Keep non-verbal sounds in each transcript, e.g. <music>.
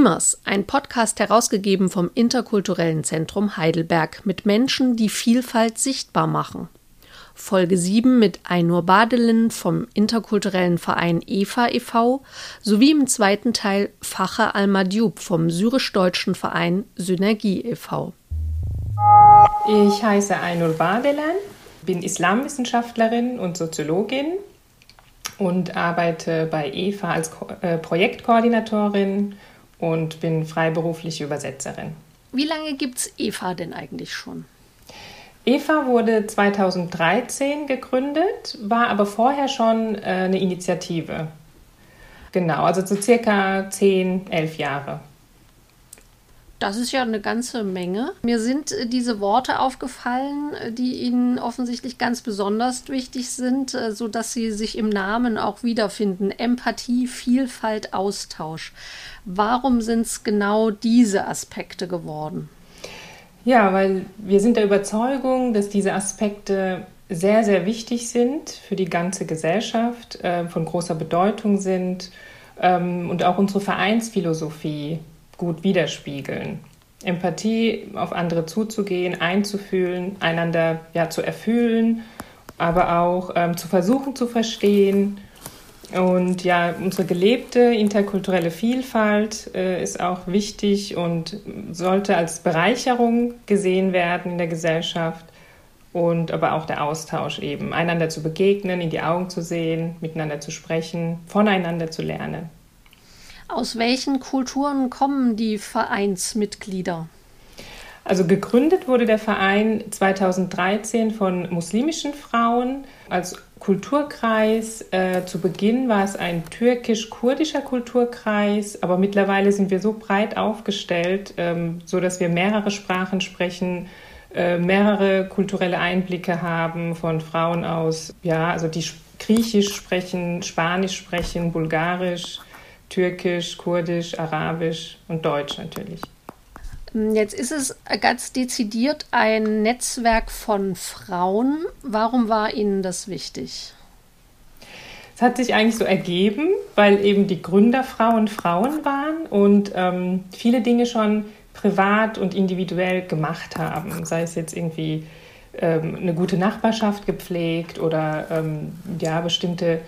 Dreamers, ein Podcast herausgegeben vom Interkulturellen Zentrum Heidelberg mit Menschen, die Vielfalt sichtbar machen. Folge 7 mit Ainur Badelin vom interkulturellen Verein EFA e.V. sowie im zweiten Teil Fache Al-Madjub vom syrisch-deutschen Verein Synergie e.V. Ich heiße Ainur Badelan, bin Islamwissenschaftlerin und Soziologin und arbeite bei EFA als äh, Projektkoordinatorin und bin freiberufliche Übersetzerin. Wie lange gibt es EFA denn eigentlich schon? EFA wurde 2013 gegründet, war aber vorher schon äh, eine Initiative. Genau, also so circa 10, 11 Jahre. Das ist ja eine ganze Menge. Mir sind äh, diese Worte aufgefallen, äh, die Ihnen offensichtlich ganz besonders wichtig sind, äh, sodass Sie sich im Namen auch wiederfinden. Empathie, Vielfalt, Austausch. Warum sind es genau diese Aspekte geworden? Ja, weil wir sind der Überzeugung, dass diese Aspekte sehr, sehr wichtig sind für die ganze Gesellschaft, von großer Bedeutung sind ähm, und auch unsere Vereinsphilosophie gut widerspiegeln. Empathie, auf andere zuzugehen, einzufühlen, einander ja zu erfüllen, aber auch ähm, zu versuchen zu verstehen. Und ja, unsere gelebte interkulturelle Vielfalt äh, ist auch wichtig und sollte als Bereicherung gesehen werden in der Gesellschaft und aber auch der Austausch eben, einander zu begegnen, in die Augen zu sehen, miteinander zu sprechen, voneinander zu lernen. Aus welchen Kulturen kommen die Vereinsmitglieder? Also gegründet wurde der Verein 2013 von muslimischen Frauen als Kulturkreis. Äh, zu Beginn war es ein türkisch-kurdischer Kulturkreis, aber mittlerweile sind wir so breit aufgestellt, ähm, so dass wir mehrere Sprachen sprechen, äh, mehrere kulturelle Einblicke haben von Frauen aus, ja, also die Griechisch sprechen, Spanisch sprechen, Bulgarisch, Türkisch, Kurdisch, Arabisch und Deutsch natürlich. Jetzt ist es ganz dezidiert ein Netzwerk von Frauen. Warum war Ihnen das wichtig? Es hat sich eigentlich so ergeben, weil eben die Gründerfrauen Frauen waren und ähm, viele Dinge schon privat und individuell gemacht haben. Sei es jetzt irgendwie ähm, eine gute Nachbarschaft gepflegt oder ähm, ja, bestimmte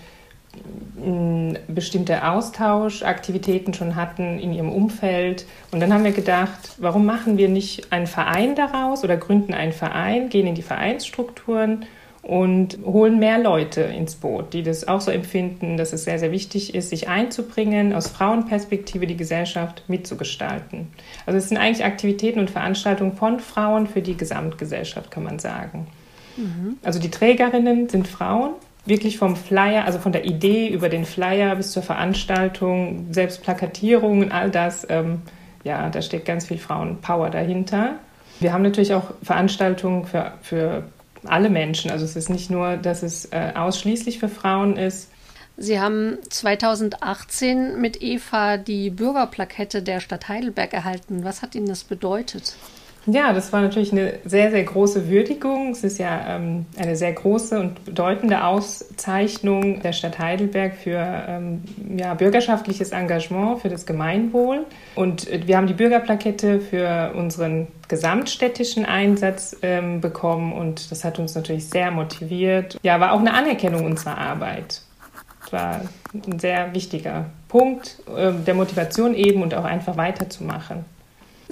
bestimmte Austauschaktivitäten schon hatten in ihrem Umfeld. Und dann haben wir gedacht, warum machen wir nicht einen Verein daraus oder gründen einen Verein, gehen in die Vereinsstrukturen und holen mehr Leute ins Boot, die das auch so empfinden, dass es sehr, sehr wichtig ist, sich einzubringen, aus Frauenperspektive die Gesellschaft mitzugestalten. Also es sind eigentlich Aktivitäten und Veranstaltungen von Frauen für die Gesamtgesellschaft, kann man sagen. Mhm. Also die Trägerinnen sind Frauen wirklich vom Flyer, also von der Idee über den Flyer bis zur Veranstaltung, selbst Plakatierungen, all das, ähm, ja, da steckt ganz viel Frauenpower dahinter. Wir haben natürlich auch Veranstaltungen für, für alle Menschen. Also es ist nicht nur, dass es äh, ausschließlich für Frauen ist. Sie haben 2018 mit Eva die Bürgerplakette der Stadt Heidelberg erhalten. Was hat Ihnen das bedeutet? Ja, das war natürlich eine sehr, sehr große Würdigung. Es ist ja ähm, eine sehr große und bedeutende Auszeichnung der Stadt Heidelberg für ähm, ja, bürgerschaftliches Engagement für das Gemeinwohl. Und äh, wir haben die Bürgerplakette für unseren gesamtstädtischen Einsatz ähm, bekommen und das hat uns natürlich sehr motiviert. Ja, war auch eine Anerkennung unserer Arbeit. Das war ein sehr wichtiger Punkt äh, der Motivation eben und auch einfach weiterzumachen.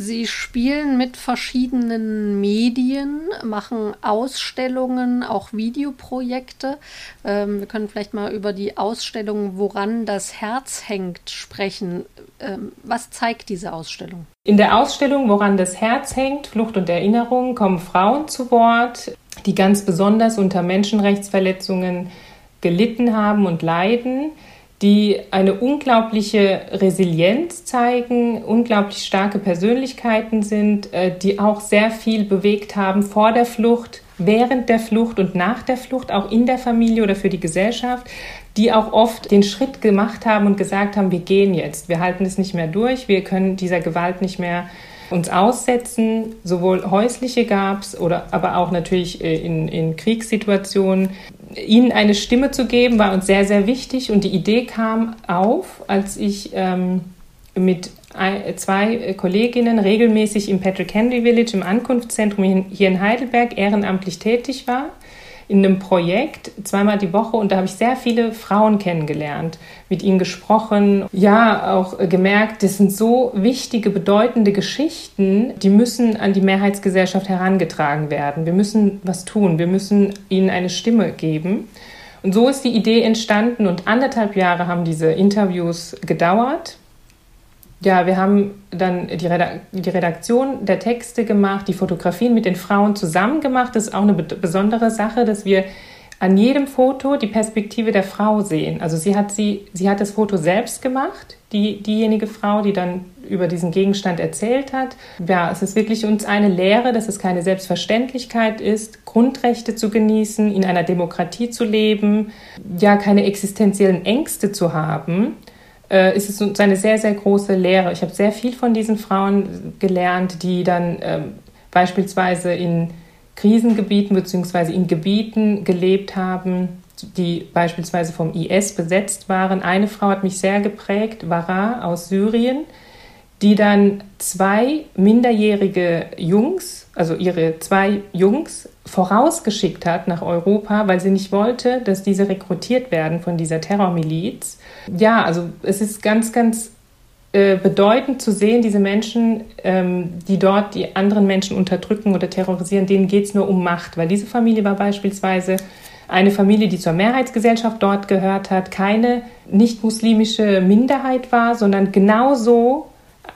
Sie spielen mit verschiedenen Medien, machen Ausstellungen, auch Videoprojekte. Ähm, wir können vielleicht mal über die Ausstellung Woran das Herz hängt sprechen. Ähm, was zeigt diese Ausstellung? In der Ausstellung Woran das Herz hängt, Flucht und Erinnerung, kommen Frauen zu Wort, die ganz besonders unter Menschenrechtsverletzungen gelitten haben und leiden die eine unglaubliche Resilienz zeigen, unglaublich starke Persönlichkeiten sind, äh, die auch sehr viel bewegt haben vor der Flucht, während der Flucht und nach der Flucht, auch in der Familie oder für die Gesellschaft, die auch oft den Schritt gemacht haben und gesagt haben, wir gehen jetzt, wir halten es nicht mehr durch, wir können dieser Gewalt nicht mehr uns aussetzen. Sowohl häusliche gab es aber auch natürlich äh, in, in Kriegssituationen ihnen eine Stimme zu geben, war uns sehr, sehr wichtig. Und die Idee kam auf, als ich ähm, mit zwei Kolleginnen regelmäßig im Patrick Henry Village im Ankunftszentrum hier in Heidelberg ehrenamtlich tätig war in einem Projekt zweimal die Woche und da habe ich sehr viele Frauen kennengelernt, mit ihnen gesprochen, ja auch gemerkt, das sind so wichtige, bedeutende Geschichten, die müssen an die Mehrheitsgesellschaft herangetragen werden. Wir müssen was tun, wir müssen ihnen eine Stimme geben. Und so ist die Idee entstanden und anderthalb Jahre haben diese Interviews gedauert. Ja, wir haben dann die, Redaktion der Texte gemacht, die Fotografien mit den Frauen zusammen gemacht. Das ist auch eine besondere Sache, dass wir an jedem Foto die Perspektive der Frau sehen. Also sie hat, sie, sie hat das Foto selbst gemacht, die, diejenige Frau, die dann über diesen Gegenstand erzählt hat. Ja, es ist wirklich uns eine Lehre, dass es keine Selbstverständlichkeit ist, Grundrechte zu genießen, in einer Demokratie zu leben, ja, keine existenziellen Ängste zu haben äh, ist es uns eine sehr, sehr große Lehre. Ich habe sehr viel von diesen Frauen gelernt, die dann ähm, beispielsweise in Krisengebieten bzw. in Gebieten gelebt haben, die beispielsweise vom IS besetzt waren. Eine Frau hat mich sehr geprägt, Vara aus Syrien, die dann zwei minderjährige Jungs, also ihre zwei Jungs, vorausgeschickt hat nach Europa, weil sie nicht wollte, dass diese rekrutiert werden von dieser Terrormiliz. Ja, also es ist ganz, ganz äh, bedeutend zu sehen, diese Menschen, ähm, die dort die anderen Menschen unterdrücken oder terrorisieren, denen geht es nur um Macht, weil diese Familie war beispielsweise eine Familie, die zur Mehrheitsgesellschaft dort gehört hat, keine nicht-muslimische Minderheit war, sondern genauso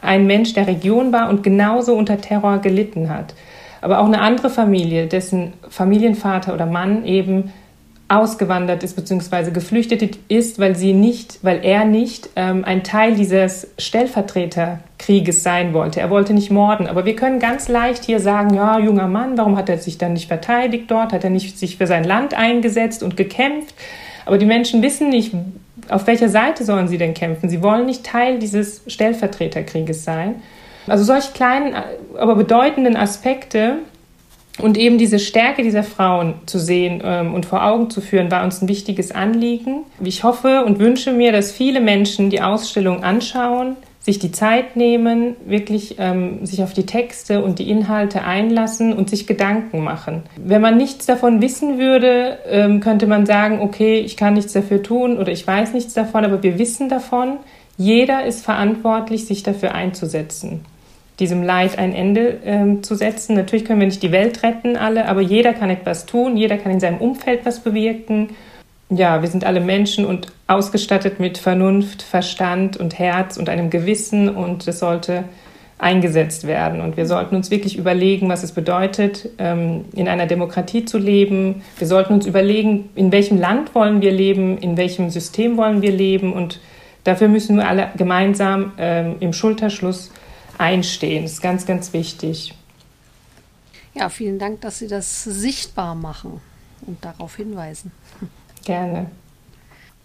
ein Mensch der Region war und genauso unter Terror gelitten hat. Aber auch eine andere Familie, dessen Familienvater oder Mann eben ausgewandert ist bzw. geflüchtet ist, weil sie nicht, weil er nicht ähm, ein Teil dieses Stellvertreterkrieges sein wollte. Er wollte nicht morden. Aber wir können ganz leicht hier sagen, ja, junger Mann, warum hat er sich dann nicht verteidigt dort? Hat er nicht sich für sein Land eingesetzt und gekämpft? Aber die Menschen wissen nicht, auf welcher Seite sollen sie denn kämpfen? Sie wollen nicht Teil dieses Stellvertreterkrieges sein. Also solche kleinen, aber bedeutenden Aspekte und eben diese Stärke dieser Frauen zu sehen ähm, und vor Augen zu führen, war uns ein wichtiges Anliegen. Ich hoffe und wünsche mir, dass viele Menschen die Ausstellung anschauen, sich die Zeit nehmen, wirklich ähm, sich auf die Texte und die Inhalte einlassen und sich Gedanken machen. Wenn man nichts davon wissen würde, ähm, könnte man sagen, okay, ich kann nichts dafür tun oder ich weiß nichts davon, aber wir wissen davon. Jeder ist verantwortlich, sich dafür einzusetzen, diesem Leid ein Ende ähm, zu setzen. Natürlich können wir nicht die Welt retten, alle, aber jeder kann etwas tun, jeder kann in seinem Umfeld was bewirken ja, wir sind alle Menschen und ausgestattet mit Vernunft, Verstand und Herz und einem Gewissen und es sollte eingesetzt werden. Und wir sollten uns wirklich überlegen, was es bedeutet, ähm, in einer Demokratie zu leben. Wir sollten uns überlegen, in welchem Land wollen wir leben, in welchem System wollen wir leben. Und dafür müssen wir alle gemeinsam ähm, im Schulterschluss einstehen. Das ist ganz, ganz wichtig. Ja, vielen Dank, dass Sie das sichtbar machen und darauf hinweisen. Gerne.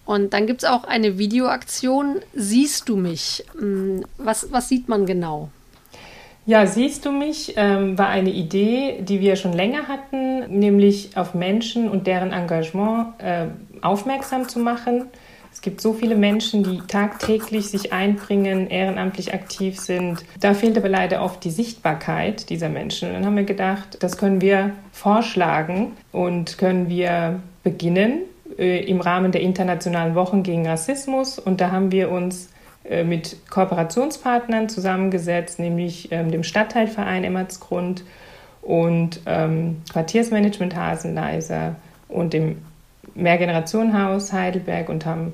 Und dann gibt es auch eine Videoaktion, Siehst du mich? Hm, was, was sieht man genau? Ja, Siehst du mich ähm, war eine Idee, die wir schon länger hatten, nämlich auf Menschen und deren Engagement äh, aufmerksam zu machen. Es gibt so viele Menschen, die tagtäglich sich einbringen, ehrenamtlich aktiv sind. Da fehlt aber leider oft die Sichtbarkeit dieser Menschen. Und dann haben wir gedacht, das können wir vorschlagen und können wir beginnen äh, im Rahmen der Internationalen Wochen gegen Rassismus. Und da haben wir uns äh, mit Kooperationspartnern zusammengesetzt, nämlich ähm, dem Stadtteilverein Emmertsgrund und ähm, Quartiersmanagement Hasenleiser und dem Mehrgenerationenhaus Heidelberg und haben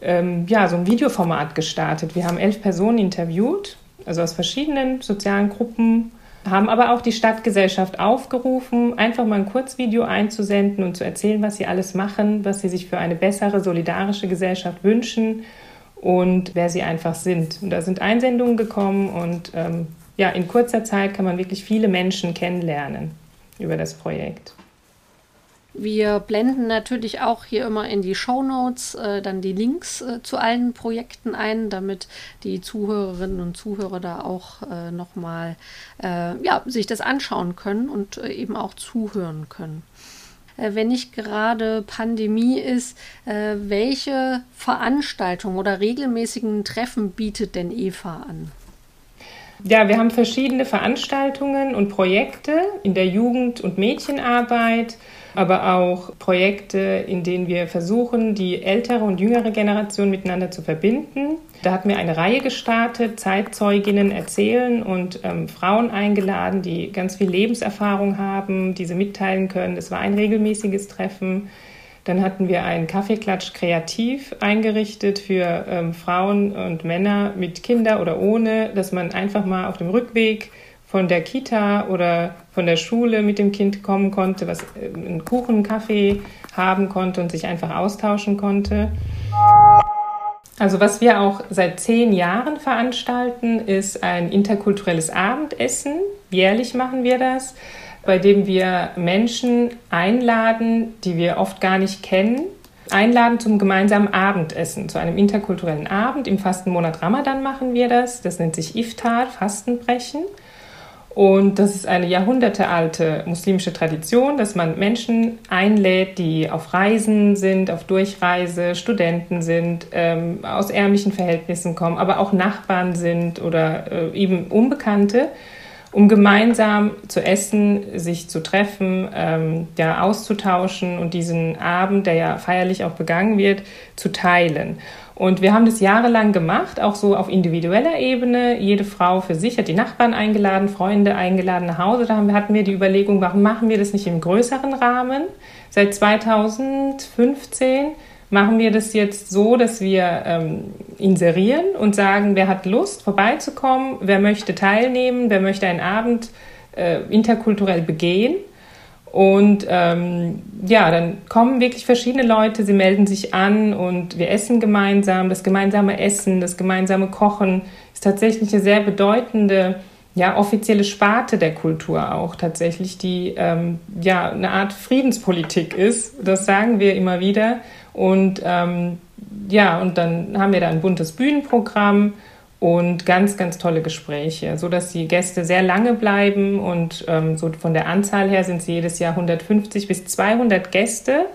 ähm, ja, so ein Videoformat gestartet. Wir haben elf Personen interviewt, also aus verschiedenen sozialen Gruppen haben aber auch die Stadtgesellschaft aufgerufen, einfach mal ein Kurzvideo einzusenden und zu erzählen, was sie alles machen, was sie sich für eine bessere, solidarische Gesellschaft wünschen und wer sie einfach sind. Und da sind Einsendungen gekommen und ähm, ja, in kurzer Zeit kann man wirklich viele Menschen kennenlernen über das Projekt. Wir blenden natürlich auch hier immer in die Show Notes äh, dann die Links äh, zu allen Projekten ein, damit die Zuhörerinnen und Zuhörer da auch äh, nochmal äh, ja, sich das anschauen können und äh, eben auch zuhören können. äh, wenn nicht gerade Pandemie ist, äh, welche Veranstaltungen oder regelmäßigen Treffen bietet denn Eva an? Ja, wir haben verschiedene Veranstaltungen und Projekte in der Jugend- und Mädchenarbeit, aber auch Projekte, in denen wir versuchen, die ältere und jüngere Generation miteinander zu verbinden. Da hatten wir eine Reihe gestartet, Zeitzeuginnen erzählen und ähm, Frauen eingeladen, die ganz viel Lebenserfahrung haben, diese mitteilen können. Es war ein regelmäßiges Treffen. Dann hatten wir einen Kaffeeklatsch kreativ eingerichtet für ähm, Frauen und Männer mit Kinder oder ohne, dass man einfach mal auf dem Rückweg von der Kita oder von der Schule mit dem Kind kommen konnte, was äh, einen Kuchen, einen Kaffee haben konnte und sich einfach austauschen konnte. Also was wir auch seit zehn Jahren veranstalten, ist ein interkulturelles Abendessen. Jährlich machen wir das bei dem wir Menschen einladen, die wir oft gar nicht kennen, einladen zum gemeinsamen Abendessen, zu einem interkulturellen Abend. Im Fastenmonat Ramadan machen wir das. Das nennt sich Iftar, Fastenbrechen. Und das ist eine jahrhundertealte muslimische Tradition, dass man Menschen einlädt, die auf Reisen sind, auf Durchreise, Studenten sind, ähm, aus ärmlichen Verhältnissen kommen, aber auch Nachbarn sind oder äh, eben Unbekannte um gemeinsam zu essen, sich zu treffen, ähm, ja, auszutauschen und diesen Abend, der ja feierlich auch begangen wird, zu teilen. Und wir haben das jahrelang gemacht, auch so auf individueller Ebene. Jede Frau für sich hat die Nachbarn eingeladen, Freunde eingeladen nach Hause. Da hatten wir die Überlegung, warum machen wir das nicht im größeren Rahmen? Seit 2015 machen wir das jetzt so, dass wir ähm, inserieren und sagen, wer hat Lust, vorbeizukommen, wer möchte teilnehmen, wer möchte einen Abend äh, interkulturell begehen. Und ähm, ja, dann kommen wirklich verschiedene Leute, sie melden sich an und wir essen gemeinsam. Das gemeinsame Essen, das gemeinsame Kochen ist tatsächlich eine sehr bedeutende ja, offizielle Sparte der Kultur auch tatsächlich, die ähm, ja eine Art Friedenspolitik ist. Das sagen wir immer wieder. Und ähm, ja, und dann haben wir da ein buntes Bühnenprogramm und ganz, ganz tolle Gespräche, so dass die Gäste sehr lange bleiben und ähm, so von der Anzahl her sind sie jedes Jahr 150 bis 200 Gäste.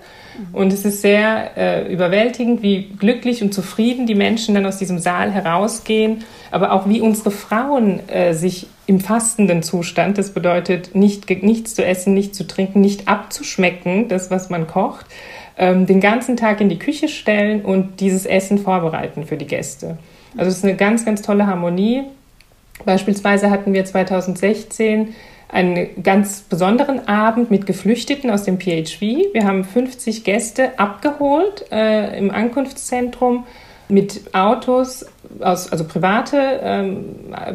Und es ist sehr äh, überwältigend, wie glücklich und zufrieden die Menschen dann aus diesem Saal herausgehen, aber auch wie unsere Frauen äh, sich im fastenden Zustand, das bedeutet nicht, nichts zu essen, nicht zu trinken, nicht abzuschmecken, das, was man kocht, ähm, den ganzen Tag in die Küche stellen und dieses Essen vorbereiten für die Gäste. Also es ist eine ganz, ganz tolle Harmonie. Beispielsweise hatten wir 2016 einen ganz besonderen Abend mit Geflüchteten aus dem PHV. Wir haben 50 Gäste abgeholt äh, im Ankunftszentrum mit Autos, aus, also private ähm,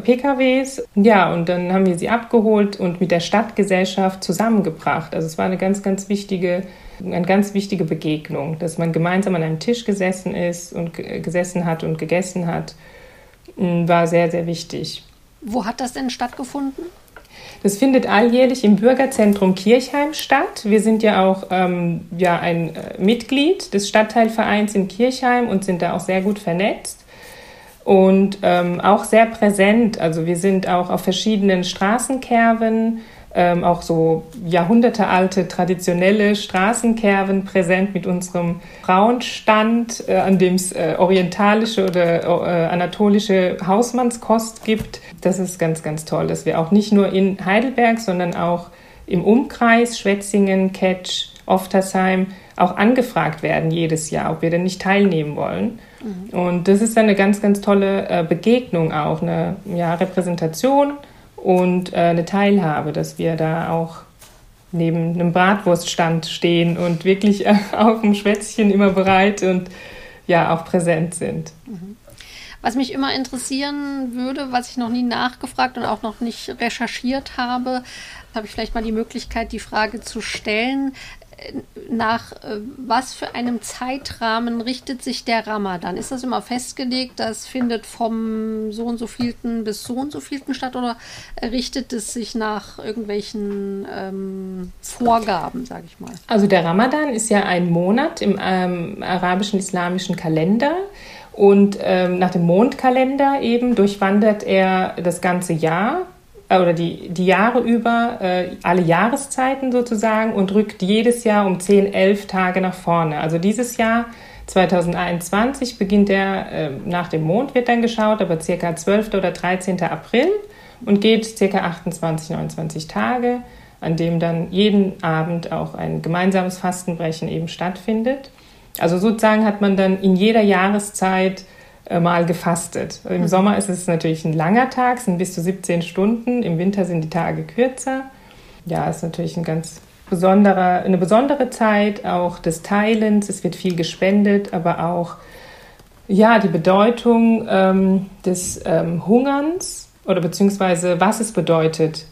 PKWs. Ja, und dann haben wir sie abgeholt und mit der Stadtgesellschaft zusammengebracht. Also es war eine ganz, ganz wichtige eine ganz wichtige Begegnung, dass man gemeinsam an einem Tisch gesessen ist und gesessen hat und gegessen hat, mm, war sehr, sehr wichtig. Wo hat das denn stattgefunden? Das findet alljährlich im Bürgerzentrum Kirchheim statt. Wir sind ja auch ähm, ja, ein äh, Mitglied des Stadtteilvereins in Kirchheim und sind da auch sehr gut vernetzt und ähm, auch sehr präsent. Also wir sind auch auf verschiedenen Straßenkerven ähm, auch so jahrhundertealte traditionelle Straßenkerven präsent mit unserem Frauenstand, äh, an dem es äh, orientalische oder äh, anatolische Hausmannskost gibt. Das ist ganz, ganz toll, dass wir auch nicht nur in Heidelberg, sondern auch im Umkreis Schwetzingen, Ketsch, Oftersheim auch angefragt werden jedes Jahr, ob wir denn nicht teilnehmen wollen. Mhm. Und das ist eine ganz, ganz tolle äh, Begegnung auch, eine ja, Repräsentation und äh, eine Teilhabe, dass wir da auch neben einem Bratwurststand stehen und wirklich äh, <laughs> auf dem Schwätzchen immer bereit und ja auch präsent sind. Mhm. Was mich immer interessieren würde, was ich noch nie nachgefragt und auch noch nicht recherchiert habe, habe ich vielleicht mal die Möglichkeit, die Frage zu stellen nach äh, was für einem Zeitrahmen richtet sich der Ramadan? Ist das immer festgelegt, das findet vom so und so vielten bis so und so vielten statt oder richtet es sich nach irgendwelchen ähm, Vorgaben, sage ich mal? Also der Ramadan ist ja ein Monat im ähm, arabischen islamischen Kalender. Und ähm, nach dem Mondkalender eben durchwandert er das ganze Jahr äh, oder die, die Jahre über äh, alle Jahreszeiten sozusagen und rückt jedes Jahr um 10, 11 Tage nach vorne. Also dieses Jahr 2021 beginnt der, äh, nach dem Mond wird dann geschaut, aber circa 12. oder 13. April und geht circa 28, 29 Tage, an dem dann jeden Abend auch ein gemeinsames Fastenbrechen eben stattfindet. Also sozusagen hat man dann in jeder Jahreszeit mal gefastet. Im mhm. Sommer ist es natürlich ein langer Tag, sind bis zu 17 Stunden. Im Winter sind die Tage kürzer. Ja, ist natürlich ein ganz besonderer, eine besondere Zeit auch des Teilens. Es wird viel gespendet, aber auch ja, die Bedeutung ähm, des ähm, Hungerns oder beziehungsweise was es bedeutet,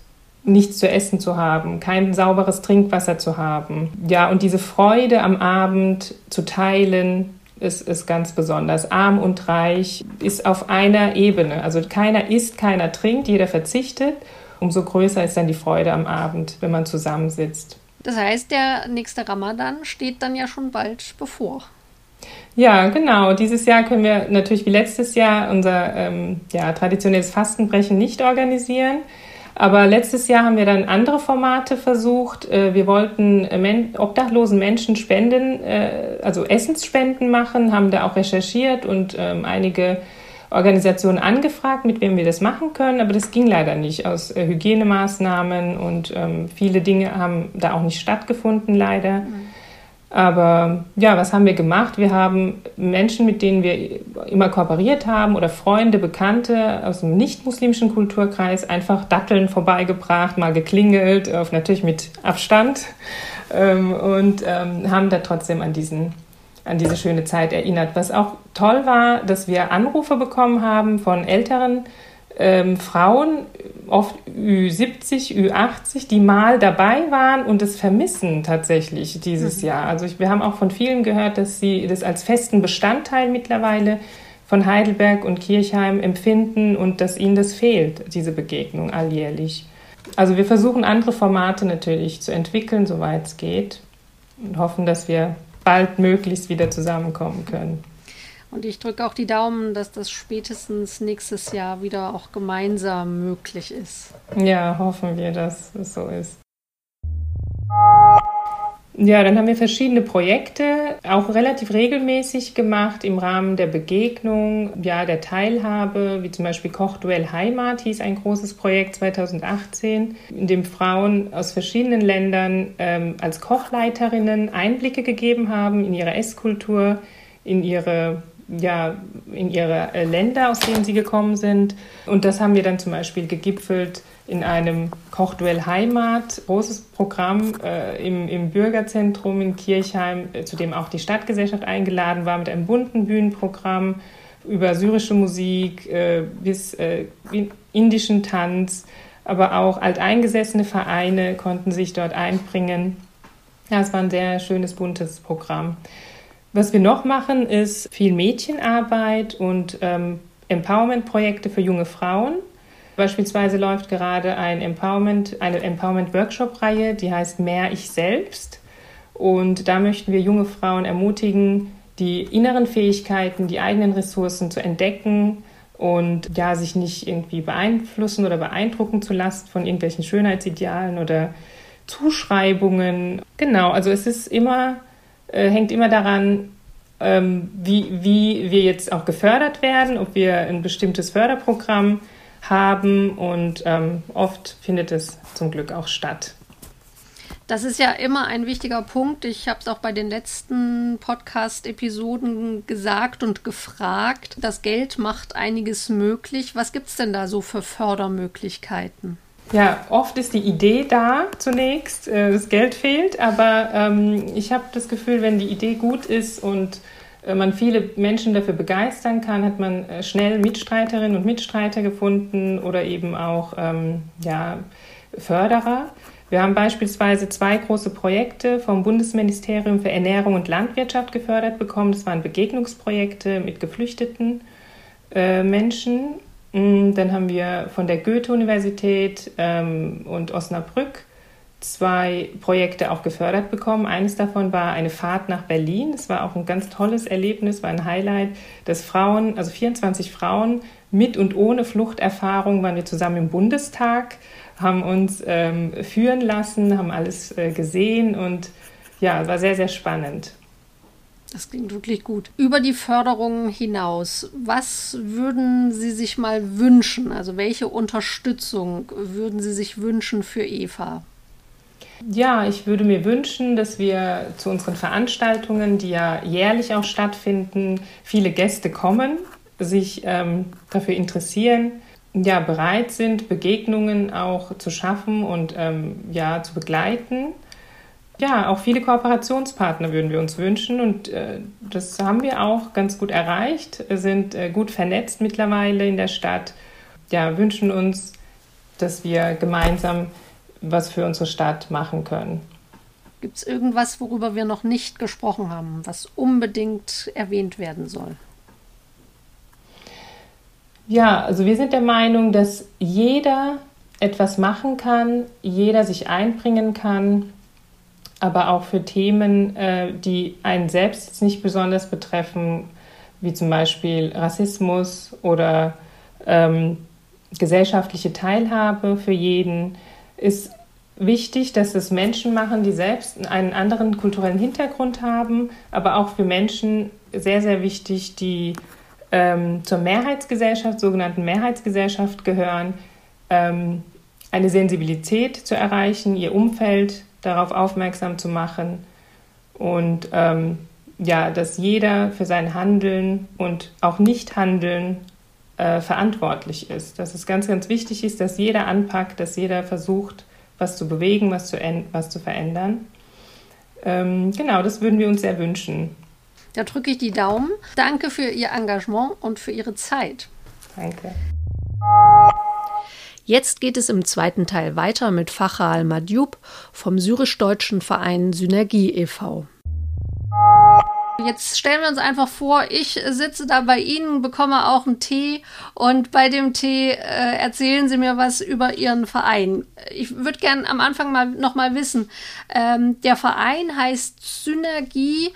nichts zu essen zu haben, kein sauberes Trinkwasser zu haben. Ja, und diese Freude am Abend zu teilen, ist, ist ganz besonders. Arm und reich ist auf einer Ebene. Also keiner isst, keiner trinkt, jeder verzichtet. Umso größer ist dann die Freude am Abend, wenn man zusammensitzt. Das heißt, der nächste Ramadan steht dann ja schon bald bevor. Ja, genau. Dieses Jahr können wir natürlich wie letztes Jahr unser ähm, ja, traditionelles Fastenbrechen nicht organisieren. Aber letztes Jahr haben wir dann andere Formate versucht. Äh, wir wollten äh, obdachlosen Menschen Spenden, äh, also Essensspenden machen, haben da auch recherchiert und ähm, einige Organisationen angefragt, mit wem wir das machen können, aber das ging leider nicht aus Hygienemaßnahmen und ähm, viele Dinge haben da auch nicht stattgefunden, leider. Mhm. Aber ja, was haben wir gemacht? Wir haben Menschen, mit denen wir immer kooperiert haben oder Freunde, Bekannte aus dem nicht-muslimischen Kulturkreis einfach Datteln vorbeigebracht, mal geklingelt, auf, natürlich mit Abstand ähm, und ähm, haben da trotzdem an diesen an diese schöne Zeit erinnert. Was auch toll war, dass wir Anrufe bekommen haben von älteren ähm, Frauen, oft Ü70, Ü80, die mal dabei waren und es vermissen tatsächlich dieses mhm. Jahr. Also ich, wir haben auch von vielen gehört, dass sie das als festen Bestandteil mittlerweile von Heidelberg und Kirchheim empfinden und dass ihnen das fehlt, diese Begegnung alljährlich. Also wir versuchen andere Formate natürlich zu entwickeln, soweit es geht und hoffen, dass wir bald möglichst wieder zusammenkommen können. Und ich drücke auch die Daumen, dass das spätestens nächstes Jahr wieder auch gemeinsam möglich ist. Ja, hoffen wir, dass es so ist. Ja, dann haben wir verschiedene Projekte auch relativ regelmäßig gemacht im Rahmen der Begegnung, ja, der Teilhabe, wie zum Beispiel Kochduell Heimat hieß ein großes Projekt 2018, in dem Frauen aus verschiedenen Ländern ähm, als Kochleiterinnen Einblicke gegeben haben in ihre Esskultur, in ihre ja, in ihre äh, Länder, aus denen sie gekommen sind. Und das haben wir dann zum Beispiel gegipfelt in einem Kochduell Heimat, großes Programm äh, im, im Bürgerzentrum in Kirchheim, äh, zu dem auch die Stadtgesellschaft eingeladen war, mit einem bunten Bühnenprogramm über syrische Musik äh, bis äh, indischen Tanz, aber auch alteingesessene Vereine konnten sich dort einbringen. Ja, es war ein sehr schönes, buntes Programm. Was wir noch machen, ist viel Mädchenarbeit und ähm, Empowerment-Projekte für junge Frauen. Beispielsweise läuft gerade ein Empowerment, eine Empowerment-Workshop-Reihe, die heißt Mehr Ich selbst. Und da möchten wir junge Frauen ermutigen, die inneren Fähigkeiten, die eigenen Ressourcen zu entdecken und ja, sich nicht irgendwie beeinflussen oder beeindrucken zu lassen von irgendwelchen Schönheitsidealen oder Zuschreibungen. Genau, also es ist immer äh, hängt immer daran, ähm, wie, wie wir jetzt auch gefördert werden, ob wir ein bestimmtes Förderprogramm haben und ähm, oft findet es zum Glück auch statt. Das ist ja immer ein wichtiger Punkt. Ich habe es auch bei den letzten Podcast-Episoden gesagt und gefragt. Das Geld macht einiges möglich. Was gibt es denn da so für Fördermöglichkeiten? Ja, oft ist die Idee da zunächst, äh, das Geld fehlt, aber ähm, ich habe das Gefühl, wenn die Idee gut ist und äh, man viele Menschen dafür begeistern kann, hat man äh, schnell Mitstreiterinnen und Mitstreiter gefunden oder eben auch ähm, ja, Förderer. Wir haben beispielsweise zwei große Projekte vom Bundesministerium für Ernährung und Landwirtschaft gefördert bekommen. Das waren Begegnungsprojekte mit geflüchteten äh, Menschen dann haben wir von der Goethe-Universität ähm, und Osnabrück zwei Projekte auch gefördert bekommen. Eines davon war eine Fahrt nach Berlin. Das war auch ein ganz tolles Erlebnis, war ein Highlight, dass Frauen, also 24 Frauen mit und ohne Fluchterfahrung waren wir zusammen im Bundestag, haben uns ähm, führen lassen, haben alles äh, gesehen und ja, war sehr, sehr spannend. Das klingt wirklich gut. Über die Förderung hinaus, was würden Sie sich mal wünschen? Also welche Unterstützung würden Sie sich wünschen für Eva? Ja, ich würde mir wünschen, dass wir zu unseren Veranstaltungen, die ja jährlich auch stattfinden, viele Gäste kommen, sich ähm, dafür interessieren, ja, bereit sind, Begegnungen auch zu schaffen und ähm, ja, zu begleiten. Ja, auch viele Kooperationspartner würden wir uns wünschen und äh, das haben wir auch ganz gut erreicht, sind äh, gut vernetzt mittlerweile in der Stadt. Ja, wünschen uns, dass wir gemeinsam was für unsere Stadt machen können. Gibt es irgendwas, worüber wir noch nicht gesprochen haben, was unbedingt erwähnt werden soll? Ja, also wir sind der Meinung, dass jeder etwas machen kann, jeder sich einbringen kann, aber auch für Themen, äh, die einen selbst nicht besonders betreffen, wie zum Beispiel Rassismus oder ähm, gesellschaftliche Teilhabe für jeden, ist wichtig, dass es Menschen machen, die selbst einen anderen kulturellen Hintergrund haben, aber auch für Menschen sehr, sehr wichtig, die ähm, zur Mehrheitsgesellschaft, sogenannten Mehrheitsgesellschaft gehören, ähm, eine Sensibilität zu erreichen, ihr Umfeld darauf aufmerksam zu machen und ähm, ja, dass jeder für sein Handeln und auch Nichthandeln äh, verantwortlich ist. Dass es ganz, ganz wichtig ist, dass jeder anpackt, dass jeder versucht, was zu bewegen, was zu, was zu verändern. Ähm, genau, das würden wir uns sehr wünschen. Da drücke ich die Daumen. Danke für Ihr Engagement und für Ihre Zeit. Danke. Jetzt geht es im zweiten Teil weiter mit Facha Al-Madjoub vom syrisch-deutschen Verein Synergie e.V. Jetzt stellen wir uns einfach vor, ich sitze da bei Ihnen, bekomme auch einen Tee und bei dem Tee äh, erzählen Sie mir was über Ihren Verein. Ich würde gerne am Anfang mal noch mal wissen, ähm, der Verein heißt Synergie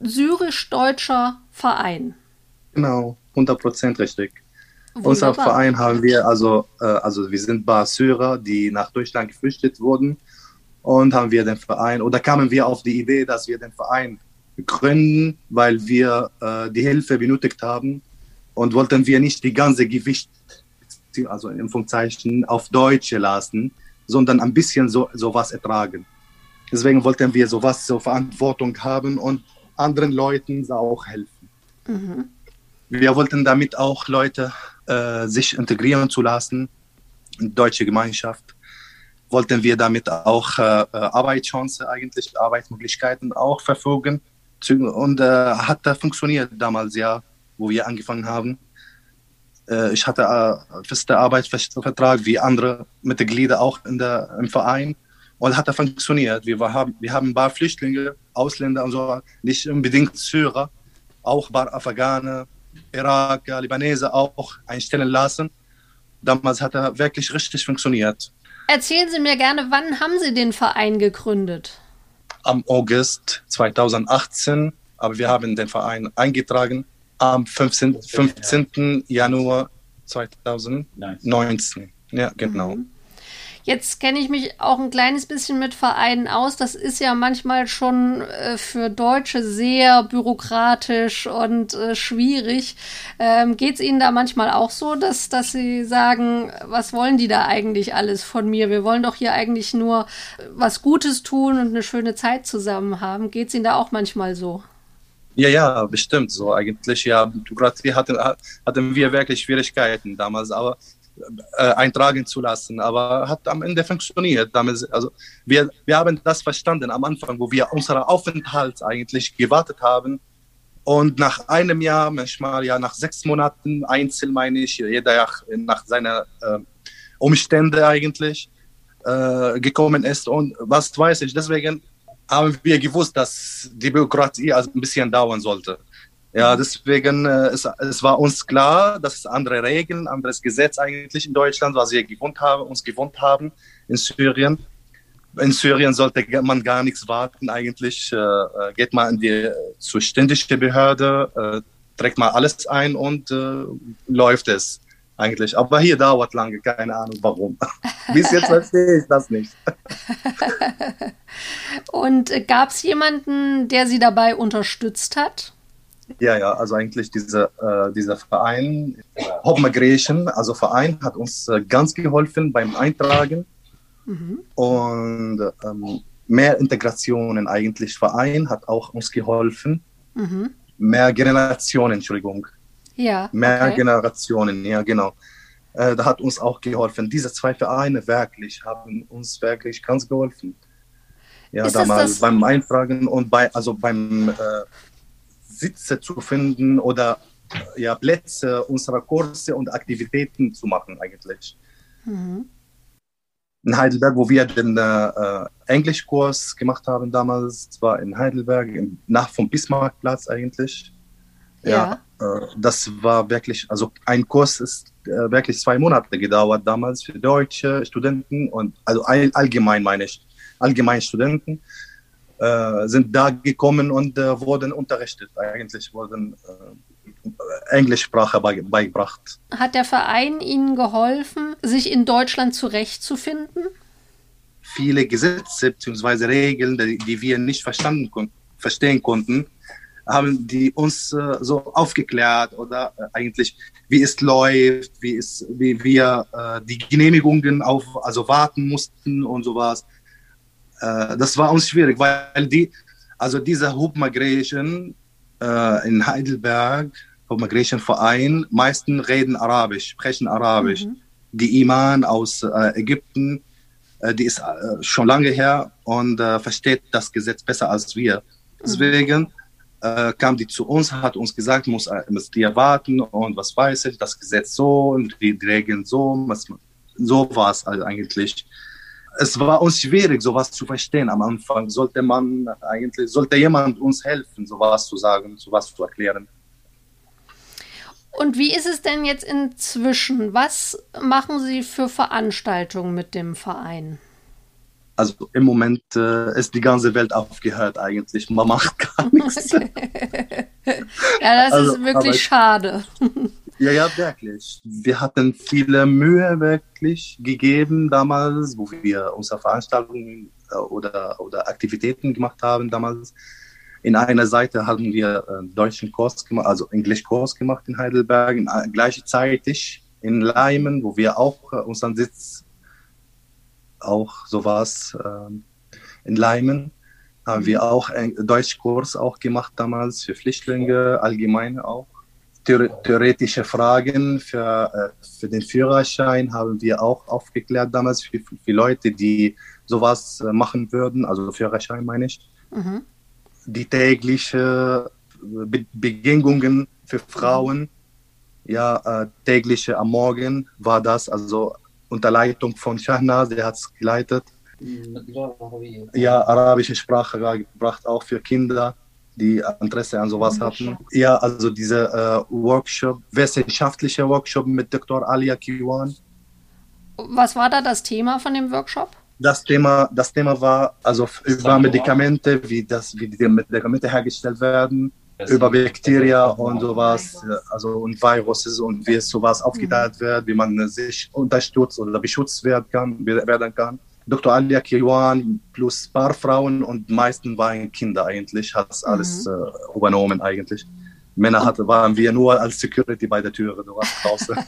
syrisch-deutscher Verein. Genau, 100% richtig. Unser Verein haben wir, also, äh, also wir sind paar Syrer, die nach Deutschland geflüchtet wurden und haben wir den Verein, oder kamen wir auf die Idee, dass wir den Verein gründen, weil wir äh, die Hilfe benötigt haben und wollten wir nicht die ganze Gewicht, also in Anführungszeichen, auf Deutsche lassen, sondern ein bisschen so sowas ertragen. Deswegen wollten wir sowas so Verantwortung haben und anderen Leuten auch helfen. Mhm. Wir wollten damit auch Leute äh, sich integrieren zu lassen in die deutsche Gemeinschaft. Wollten wir damit auch äh, Arbeitschancen, eigentlich Arbeitsmöglichkeiten auch verfügen und äh, hat da funktioniert damals, ja, wo wir angefangen haben. Äh, ich hatte äh, feste Arbeitsvertrag wie andere Mitglieder auch in der, im Verein und hat da funktioniert. Wir, war, wir haben ein paar Flüchtlinge, Ausländer und so, nicht unbedingt Syrer, auch ein paar Afghaner, Iraker, Libanese auch einstellen lassen. Damals hat er wirklich richtig funktionioniert. Erzählen Sie mir gerne, wann haben Sie den Verein gegründet? am August 2018, aber wir haben den Verein eingetragen am 15, 15. Januar 2019. Ja, genau. Mhm. Jetzt kenne ich mich auch ein kleines bisschen mit Vereinen aus. Das ist ja manchmal schon äh, für Deutsche sehr bürokratisch und äh, schwierig. Ähm, Geht es Ihnen da manchmal auch so, dass, dass Sie sagen, was wollen die da eigentlich alles von mir? Wir wollen doch hier eigentlich nur was Gutes tun und eine schöne Zeit zusammen haben. Geht es Ihnen da auch manchmal so? Ja, ja, bestimmt so eigentlich. Ja, Bürokratie hatten, hatten wir wirklich Schwierigkeiten damals, aber äh, eintragen zu lassen, aber hat am Ende funktioniert. Also wir, wir haben das verstanden am Anfang, wo wir unseren Aufenthalt eigentlich gewartet haben. Und nach einem Jahr, manchmal ja nach sechs Monaten, einzeln meine ich, jeder Jahr nach seiner äh, Umstände eigentlich äh, gekommen ist. Und was weiß ich, deswegen haben wir gewusst, dass die Bürokratie also ein bisschen dauern sollte. Ja, deswegen, äh, es, es war uns klar, dass es andere Regeln, anderes Gesetz eigentlich in Deutschland, was wir gewohnt haben, uns gewohnt haben in Syrien. In Syrien sollte man gar nichts warten eigentlich. Äh, äh geht man in die zuständige Behörde, äh, trägt man alles ein und äh, läuft es. eigentlich. Aber hier dauert lange, keine Ahnung warum. <laughs> Bis jetzt verstehe ich das nicht. <laughs> Und gab es jemanden, der Sie dabei unterstützt hat? Ja, ja, also eigentlich diese, äh, dieser Verein, Hop Migration, also Verein, hat uns äh, ganz geholfen beim Eintragen mhm. und ähm, mehr Integrationen eigentlich. Verein hat auch uns geholfen. Mhm. Mehr Generationen, Entschuldigung. Ja. Mehr okay. Generationen, ja, genau. Äh, da hat uns auch geholfen. Diese zwei Vereine wirklich haben uns wirklich ganz geholfen. Ja, Ist damals beim Eintragen und bei, also beim äh, Sitze zu finden oder ja, Plätze unserer Kurse und Aktivitäten zu machen eigentlich. Mhm. In Heidelberg, wo wir den äh, Englischkurs gemacht haben damals, war in Heidelberg, im, nach vom Bismarckplatz eigentlich. Ja. ja äh, das war wirklich, also ein Kurs ist äh, wirklich zwei Monate gedauert damals für deutsche Studenten und also all, allgemein meine ich, allgemein Studenten. Äh, sind da gekommen und äh, wurden unterrichtet. Eigentlich wurden äh, Englischsprache beigebracht. Hat der Verein Ihnen geholfen, sich in Deutschland zurechtzufinden? Viele Gesetze bzw. Regeln, die, die, wir nicht verstanden kon verstehen konnten, haben die uns äh, so aufgeklärt oder äh, eigentlich wie es läuft, wie es, wie wir äh, die Genehmigungen auf also warten mussten und sowas. Äh, das war uns schwierig, weil die, also diese Hub Migration äh, in Heidelberg, Hub Migration Verein, meisten reden Arabisch, sprechen Arabisch. Mhm. Die Iman aus äh, Ägypten, äh, die ist äh, schon lange her und äh, versteht das Gesetz besser als wir. Deswegen mhm. kam die zu uns, hat uns gesagt, muss, müsst ihr warten und was weiß ich, das Gesetz so und die Regeln so. so war es also eigentlich es war uns schwierig, sowas zu verstehen am Anfang. Sollte man eigentlich, sollte jemand uns helfen, sowas zu sagen, sowas zu erklären. Und wie ist es denn jetzt inzwischen? Was machen Sie für Veranstaltungen mit dem Verein? Also im Moment äh, ist die ganze Welt aufgehört eigentlich. Man macht gar nichts. <laughs> ja, das also, ist wirklich schade. Ja, ja, wirklich. Wir hatten viele Mühe wirklich gegeben damals, wo wir unsere Veranstaltungen äh, oder, oder Aktivitäten gemacht haben damals. In einer Seite haben wir einen deutschen Kurs gemacht, also Englischkurs gemacht in Heidelberg, in, äh, gleichzeitig in Leimen, wo wir auch äh, unseren Sitz auch sowas äh, in Leimen haben wir auch einen Deutschkurs auch gemacht damals für Flüchtlinge allgemein auch theoretische Fragen für, äh, für den Führerschein haben wir auch aufgeklärt damals für, für Leute, die sowas äh, machen würden, also Führerschein meine ich. Mhm. Die tägliche äh, Be Begegnungen für Frauen, ja, äh, tägliche am Morgen war das, also unter Leitung von Shahnaz, der hat es geleitet. Ja, arabische Sprache gebracht, auch für Kinder die Interesse an sowas hatten. Ja, also dieser äh, Workshop, wissenschaftlicher Workshop mit Dr. Alia Kiwan. Was war da das Thema von dem Workshop? Das Thema, das Thema war also über Medikamente, wie, das, wie die Medikamente hergestellt werden, über Bakterien und sowas, also und Viruses und wie es sowas aufgeteilt mhm. wird, wie man sich unterstützt oder beschützt werden kann. Werden kann. Dr. Alia Kiwan plus ein paar Frauen und meisten waren Kinder eigentlich, hat alles mhm. äh, übernommen eigentlich. Männer hatte, waren wir nur als Security bei der Tür, du warst draußen. <laughs>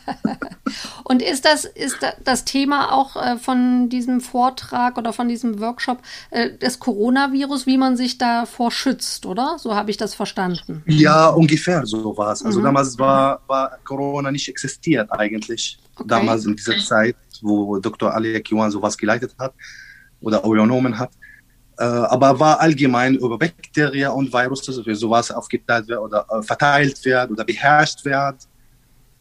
<laughs> und ist das, ist das Thema auch äh, von diesem Vortrag oder von diesem Workshop äh, das Coronavirus, wie man sich davor schützt, oder? So habe ich das verstanden. Ja, ungefähr so war es. Also mhm. damals war, war Corona nicht existiert eigentlich. Okay. Damals in dieser Zeit, wo Dr. Ali Kiwan sowas geleitet hat oder übernommen hat. Äh, aber war allgemein über Bakterien und Virusse, wie sowas aufgeteilt wird oder äh, verteilt wird oder beherrscht wird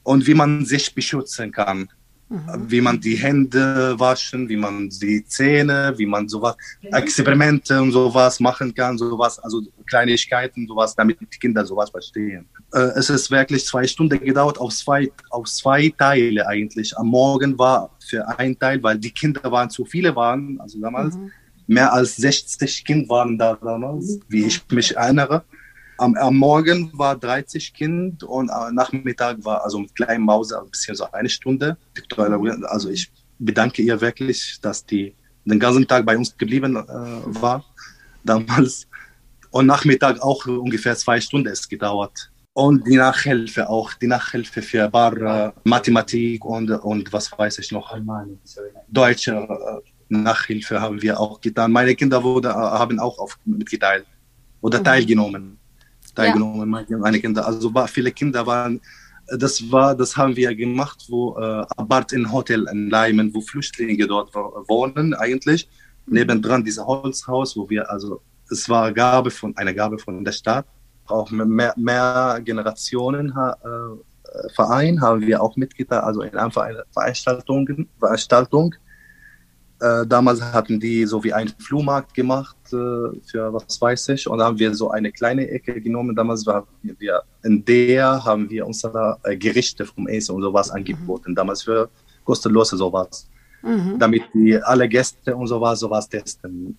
und wie man sich beschützen kann. Mhm. Wie man die Hände waschen, wie man die Zähne, wie man sowas, Experimente und sowas machen kann, sowas, also Kleinigkeiten, sowas, damit die Kinder sowas verstehen. Äh, es ist wirklich zwei Stunden gedauert, auf zwei, auf zwei Teile eigentlich. Am Morgen war für ein Teil, weil die Kinder waren zu viele waren, also damals. Mhm mehr als 60 Kinder waren da damals, wie ich mich erinnere. Am, am, Morgen war 30 Kind und am Nachmittag war also mit kleinem Maus ein bisschen so eine Stunde. Also ich bedanke ihr wirklich, dass die den ganzen Tag bei uns geblieben äh, war damals. Und Nachmittag auch ungefähr zwei Stunden es gedauert. Und die Nachhilfe auch, die Nachhilfe für äh, Mathematik und, und was weiß ich noch. Deutsche äh, Nachhilfe haben wir auch getan. Meine Kinder wurde, äh, haben auch auf, mitgeteilt oder mhm. teilgenommen. Teilgenommen, ja. meine Kinder. Also viele Kinder waren, das war, das haben wir gemacht, wo äh, Abart in Hotel in Leimen, wo Flüchtlinge dort wohnen eigentlich. Mhm. Nebendran dieses Holzhaus, wo wir, also es war Gabe von, eine Gabe von der Stadt auch mehr, mehr Generationen äh, Verein haben wir auch mitgetan, also in einer Veranstaltung. Veranstaltung. Äh, damals hatten die so wie einen Flohmarkt gemacht äh, für was weiß ich und da haben wir so eine kleine Ecke genommen. Damals waren wir in der haben wir unsere äh, Gerichte vom Essen und sowas angeboten. Mhm. Damals für kostenlose sowas, mhm. damit die alle Gäste und sowas sowas testen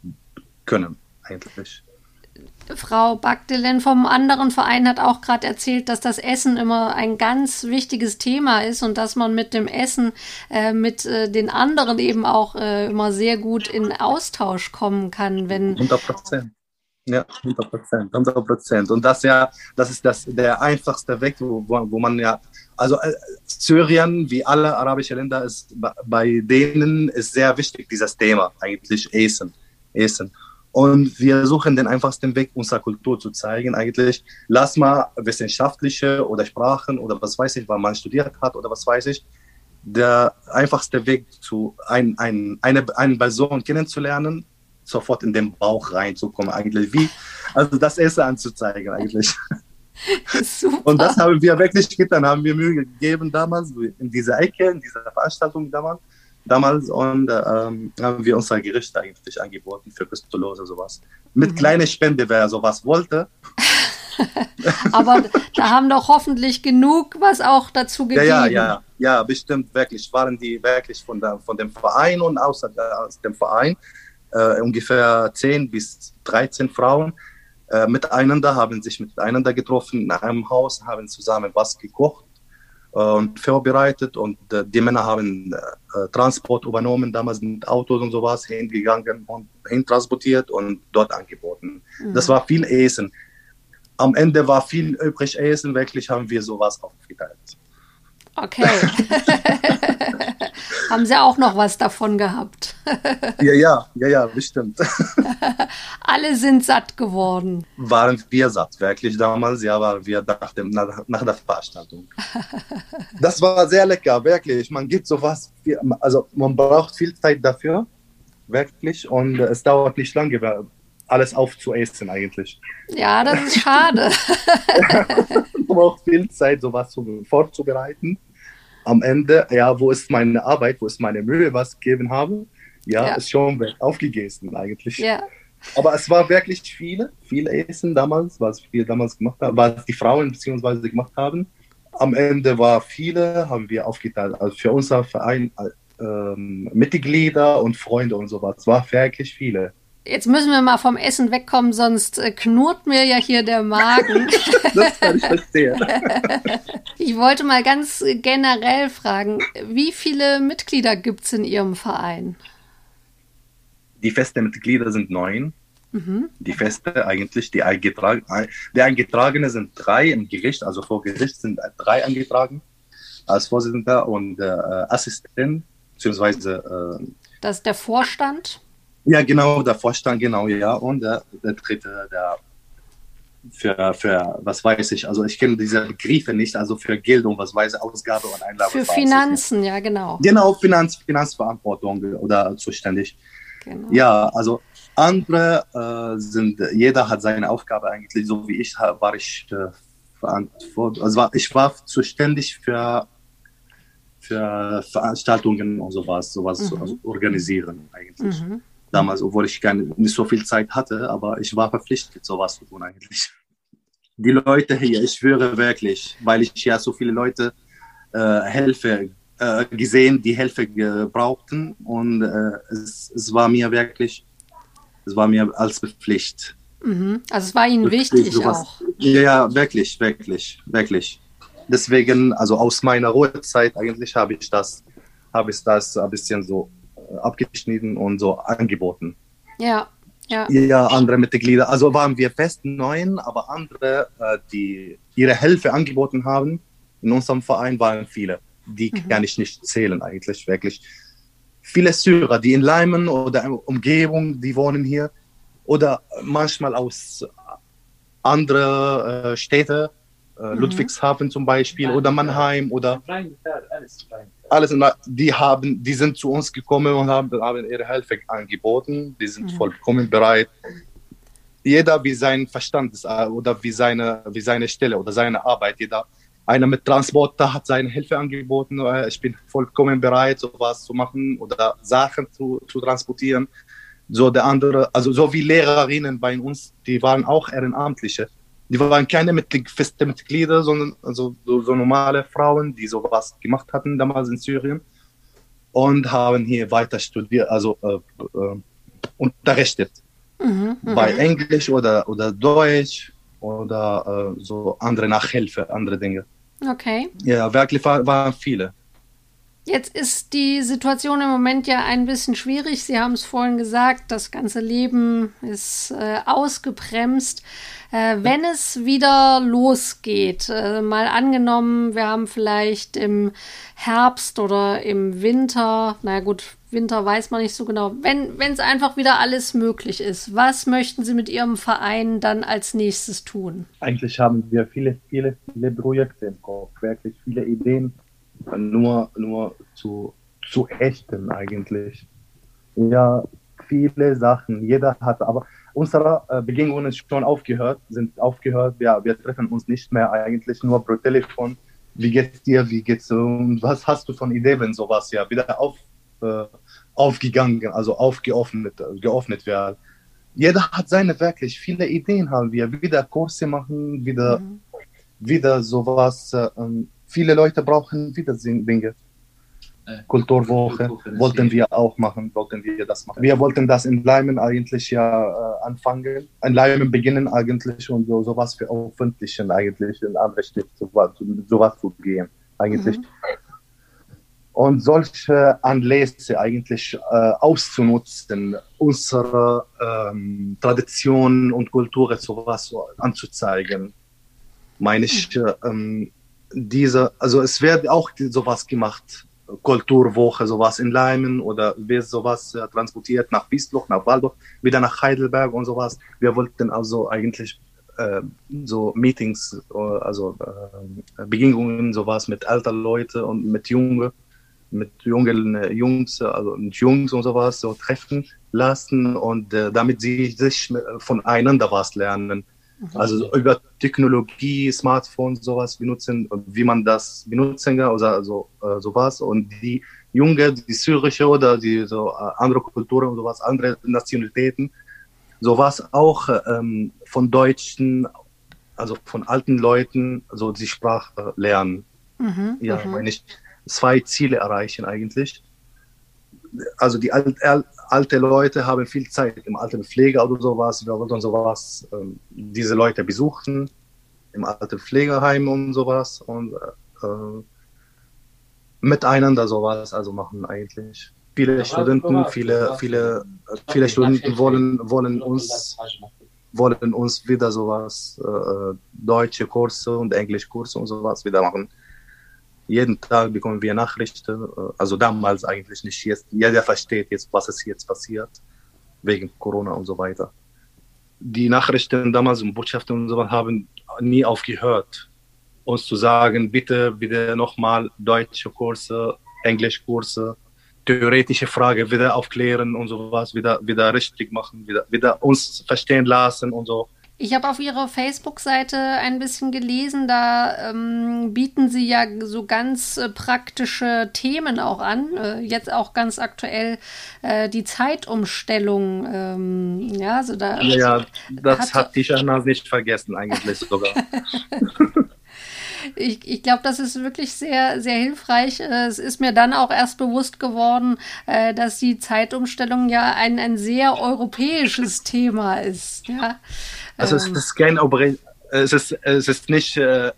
können eigentlich. Frau Bagdelen vom anderen Verein hat auch gerade erzählt, dass das Essen immer ein ganz wichtiges Thema ist und dass man mit dem Essen äh, mit äh, den anderen eben auch äh, immer sehr gut in Austausch kommen kann, wenn 100 Prozent. Ja, 100 Prozent, 100 Prozent. Und das ja, das ist das, der einfachste Weg, wo, wo man ja, also äh, Syrien, wie alle arabischen Länder, ist bei denen ist sehr wichtig dieses Thema eigentlich Essen, Essen. Und wir suchen den einfachsten Weg, unsere Kultur zu zeigen. Eigentlich, lass mal wissenschaftliche oder Sprachen oder was weiß ich, weil man studiert hat oder was weiß ich. Der einfachste Weg, zu ein, ein, eine, eine Person kennenzulernen, sofort in den Bauch reinzukommen, eigentlich wie, also das Essen anzuzeigen, eigentlich. <laughs> Super. Und das haben wir wirklich getan, haben wir Mühe gegeben damals, in dieser Ecke, in dieser Veranstaltung damals damals und ähm, haben wir unser Gericht eigentlich angeboten für kostenlose sowas. Mit mhm. kleiner Spende, wer sowas wollte. <laughs> Aber da haben doch hoffentlich genug was auch dazu gegeben. Ja, ja, ja, ja, bestimmt, wirklich. Waren die wirklich von, der, von dem Verein und außer aus dem Verein äh, ungefähr 10 bis 13 Frauen äh, miteinander, haben sich miteinander getroffen in einem Haus, haben zusammen was gekocht und vorbereitet und äh, die Männer haben äh, Transport übernommen, damals mit Autos und sowas hingegangen und hintransportiert und dort angeboten. Mhm. Das war viel Essen. Am Ende war viel übrig Essen, wirklich haben wir sowas aufgeteilt. Okay. <laughs> Haben Sie auch noch was davon gehabt? <laughs> ja, ja, ja, ja, bestimmt. <laughs> Alle sind satt geworden. Waren wir satt, wirklich damals, ja, waren wir nach, dem, nach, nach der Veranstaltung. das war sehr lecker, wirklich. Man gibt sowas, also man braucht viel Zeit dafür, wirklich, und es dauert nicht lange, alles aufzuessen eigentlich. Ja, das ist schade. Braucht viel Zeit, sowas vorzubereiten am Ende, ja, wo ist meine Arbeit, wo ist meine Mühe, was ich gegeben habe, ja, ja. ist schon aufgegessen eigentlich. Ja. Aber es war wirklich viele, viele Essen damals, was wir damals gemacht haben, was die Frauen beziehungsweise gemacht haben. Am Ende war viele, haben wir aufgeteilt, also für unser Verein ähm, Mitglieder und Freunde und sowas. Es war wirklich viele. Jetzt müssen wir mal vom Essen wegkommen, sonst äh, knurrt mir ja hier der Magen. <laughs> das kann ich verstehen. <laughs> ich wollte mal ganz generell fragen, wie viele Mitglieder gibt es in Ihrem Verein? Die festen Mitglieder sind neun. Mhm. Die feste eigentlich, die eingetragen, die eingetragene sind drei im Gericht, also vor Gericht sind drei eingetragen als Vorsitzender und äh, Assistent, beziehungsweise. Äh, das ist der Vorstand? Ja, genau, der Vorstand, genau, ja. Und der, der dritte, der für, für, was weiß ich, also ich kenne diese Begriffe nicht, also für Geld und was weiß ich, Ausgabe und Einlage. Für Finanzen, ja, genau. Genau, Finanz, Finanzverantwortung oder zuständig. Genau. Ja, also andere äh, sind, jeder hat seine Aufgabe eigentlich, so wie ich war ich äh, verantwortlich, also war, ich war zuständig für, für Veranstaltungen und sowas, sowas mhm. also organisieren eigentlich. Mhm damals, obwohl ich gar nicht so viel Zeit hatte, aber ich war verpflichtet, sowas zu tun eigentlich. <laughs> Die Leute hier, ich schwöre wirklich, weil ich ja so viele Leute äh, Hilfe äh, gesehen, die Hilfe brauchten und äh, es, es war mir wirklich, es war mir als Pflicht, Mhm. Also es war Ihnen wichtig auch. Ja, wirklich, wirklich, wirklich. Deswegen, also aus meiner Ruhezeit eigentlich habe ich das, habe ich das ein bisschen so abgeschnitten und so angeboten. Ja, ja. Ja, andere Mitglieder. Also waren wir fest neun, aber andere, äh, die ihre Hilfe angeboten haben, in unserem Verein waren viele. Die mhm. kann ich nicht zählen eigentlich, wirklich. Viele Syrer, die in Leimen oder Umgebung, die wohnen hier. Oder manchmal aus anderen äh, Städten, äh, mhm. Ludwigshafen zum Beispiel oder Mannheim oder alles. Die haben, die sind zu uns gekommen und haben, haben ihre Hilfe angeboten. Die sind mhm. vollkommen bereit. Jeder wie sein Verstand ist äh, oder wie seine, wie seine Stelle oder seine Arbeit. Jeder, einer mit Transporter hat seine Hilfe angeboten. Äh, ich bin vollkommen bereit, sowas zu machen oder Sachen zu, zu transportieren. So der andere, also so wie Lehrerinnen bei uns, die waren auch Ehrenamtliche die waren keine Mitglied, feste Mitglieder, sondern also so, so, normale Frauen, die sowas gemacht hatten damals in Syrien und haben hier weiter studiert, also äh, äh, unterrichtet. Mhm, mhm, bei Englisch oder, oder Deutsch oder äh, so andere Nachhilfe, andere Dinge. Okay. Ja, wirklich war, waren viele. Jetzt ist die Situation im Moment ja ein bisschen schwierig. Sie haben es vorhin gesagt, das ganze Leben ist äh, ausgebremst. Äh, wenn es wieder losgeht, äh, mal angenommen, wir haben vielleicht im Herbst oder im Winter, na gut, Winter weiß man nicht so genau, wenn es einfach wieder alles möglich ist, was möchten Sie mit Ihrem Verein dann als nächstes tun? Eigentlich haben wir viele, viele, viele Projekte im Kopf, wirklich viele Ideen, nur, nur zu, zu echten eigentlich. Ja, viele Sachen. Jeder hat, aber unsere äh, Bedingungen ist schon aufgehört, sind aufgehört. Ja, wir treffen uns nicht mehr eigentlich nur pro Telefon. Wie geht's dir? Wie geht's? Und was hast du von Ideen, wenn sowas ja wieder auf, äh, aufgegangen, also aufgeöffnet, geöffnet wird? Jeder hat seine wirklich viele Ideen haben wir. Wieder Kurse machen, wieder, mhm. wieder sowas. Äh, ähm, viele Leute brauchen wieder Dinge. Kulturwoche wollten wir auch machen, wollten wir das machen. Wir wollten das in Leimen eigentlich ja äh, anfangen, in Leimen beginnen eigentlich und so, sowas für öffentlichen eigentlich in andere Städte sowas, sowas zu gehen eigentlich. Mhm. Und solche Anlässe eigentlich äh, auszunutzen, unsere ähm, Tradition und Kultur sowas so anzuzeigen, meine ich, mhm. ähm, diese, also es wird auch sowas gemacht Kulturwoche, sowas in Leimen oder wird sowas äh, transportiert nach Wiesloch, nach Waldorf, wieder nach Heidelberg und sowas. Wir wollten also eigentlich äh, so Meetings, äh, also äh, Begegnungen, sowas mit älteren Leuten und mit Jungen, mit jungen äh, Jungs, also mit Jungs und sowas so treffen lassen und äh, damit sie sich voneinander was lernen. Also über Technologie, Smartphones, sowas benutzen, wie man das benutzen kann, oder also, äh, sowas. Und die Junge, die syrische oder die so äh, andere Kulturen und sowas, andere Nationalitäten, sowas auch ähm, von Deutschen, also von alten Leuten, so die Sprache lernen. Mhm, ja, mhm. meine ich, zwei Ziele erreichen eigentlich also die alte Leute haben viel Zeit im Altenpflege oder sowas. Wir wollten sowas, ähm, diese Leute besuchen im Altenpflegeheim und sowas und äh, miteinander sowas also machen eigentlich. Viele Studenten, viele, viele, viele Studenten wollen, wollen uns wollen uns wieder sowas, äh, deutsche Kurse und Englischkurse und sowas wieder machen jeden Tag bekommen wir Nachrichten, äh, also damals eigentlich nicht jetzt. Jeder versteht jetzt, was ist jetzt passiert, wegen Corona und so weiter. Die Nachrichten damals und Botschaften und so weiter haben nie aufgehört, uns zu sagen, bitte, bitte nochmal deutsche Kurse, Englischkurse, theoretische Frage wieder aufklären und sowas, wieder, wieder richtig machen, wieder, wieder uns verstehen lassen und so. Ich habe auf Ihrer Facebook-Seite ein bisschen gelesen, da ähm, bieten Sie ja so ganz äh, praktische Themen auch an. Äh, jetzt auch ganz aktuell äh, die Zeitumstellung. Ähm, ja, also da ja, das hat, hat die Shana nicht vergessen, eigentlich sogar. <laughs> <laughs> ich, ich glaube, das ist wirklich sehr, sehr hilfreich. Äh, es ist mir dann auch erst bewusst geworden, äh, dass die Zeitumstellung ja ein, ein sehr europäisches Thema ist. Ja. Also es ähm. ist kein es ist, es ist nicht äh,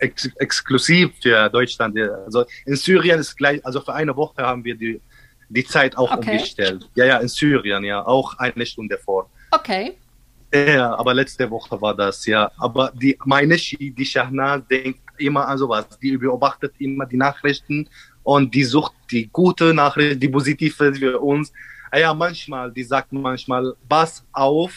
ex exklusiv für Deutschland. Also in Syrien ist gleich, also für eine Woche haben wir die, die Zeit auch okay. umgestellt. Ja, ja, in Syrien, ja, auch eine Stunde vor. Okay. Ja, aber letzte Woche war das, ja. Aber die, meine die Shahnaz denkt immer an sowas. Die beobachtet immer die Nachrichten und die sucht die gute Nachricht, die positive für uns. Ah ja, manchmal, die sagt manchmal, pass auf,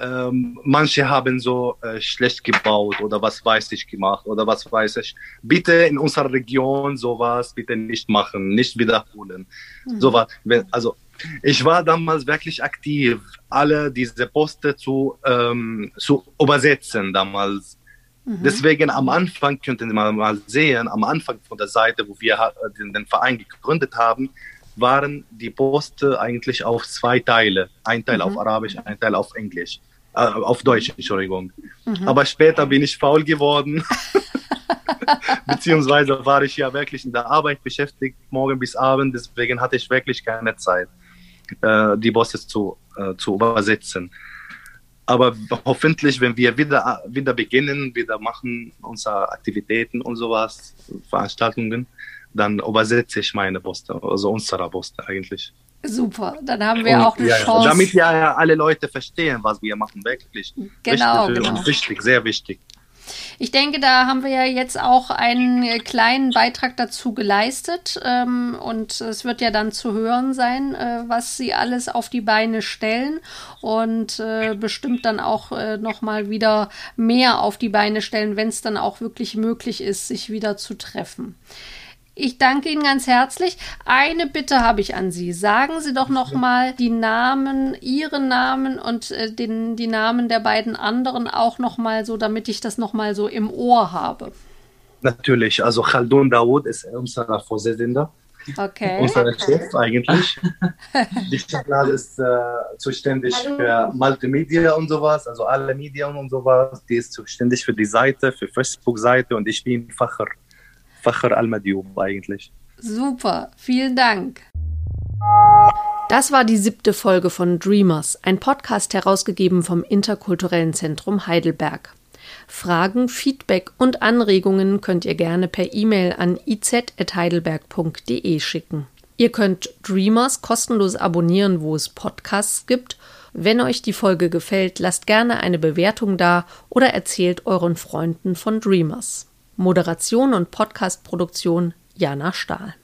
ähm, manche haben so äh, schlecht gebaut oder was weiß ich gemacht oder was weiß ich. Bitte in unserer Region sowas bitte nicht machen, nicht wiederholen. Mhm. Sowas, also ich war damals wirklich aktiv, alle diese Poste zu, ähm, zu übersetzen damals. Mhm. Deswegen am Anfang könnten Sie mal sehen, am Anfang von der Seite, wo wir äh, den, den Verein gegründet haben, waren die Poste eigentlich auf zwei Teile. Ein Teil mhm. auf Arabisch, ein Teil auf Englisch. Äh, auf Deutsch, Entschuldigung. Mhm. Aber später bin ich faul geworden. <laughs> Beziehungsweise war ich ja wirklich in der Arbeit beschäftigt, morgen bis Abend. Deswegen hatte ich wirklich keine Zeit äh, die Bosses zu, äh, zu übersetzen. Aber hoffentlich, wenn wir wieder, wieder beginnen, wieder machen unsere Aktivitäten und sowas, Veranstaltungen, dann übersetze ich meine Poste, also unsere Poste eigentlich. Super, dann haben wir und, auch eine ja, Chance. Damit ja alle Leute verstehen, was wir machen, wirklich. Genau, wichtig, genau. wichtig, sehr wichtig. Ich denke, da haben wir ja jetzt auch einen äh, kleinen Beitrag dazu geleistet. Ähm, und es wird ja dann zu hören sein, äh, was sie alles auf die Beine stellen und äh, bestimmt dann auch äh, nochmal wieder mehr auf die Beine stellen, wenn es dann auch wirklich möglich ist, sich wieder zu treffen. Ich danke Ihnen ganz herzlich. Eine Bitte habe ich an Sie. Sagen Sie doch noch mal die Namen, Ihren Namen und äh, den, die Namen der beiden anderen auch noch mal so, damit ich das noch mal so im Ohr habe. Natürlich. Also Khaldun Daoud ist unser Vorsitzender. Okay. Unser Chef eigentlich. <laughs> Die Stadt ist äh, zuständig Hallo. für Multimedia und sowas, also alle Medien und sowas. Die ist zuständig für die Seite, für Facebook-Seite und ich bin Facher Facher Al-Madioub eigentlich. Super, vielen Dank. Das war die siebte Folge von Dreamers, ein Podcast herausgegeben vom Interkulturellen Zentrum Heidelberg. Fragen, Feedback und Anregungen könnt ihr gerne per E-Mail an iz.heidelberg.de schicken. Ihr könnt Dreamers kostenlos abonnieren, wo es Podcasts gibt. Wenn euch die Folge gefällt, lasst gerne eine Bewertung da oder erzählt euren Freunden von Dreamers. Moderation und Podcastproduktion Jana Stahl.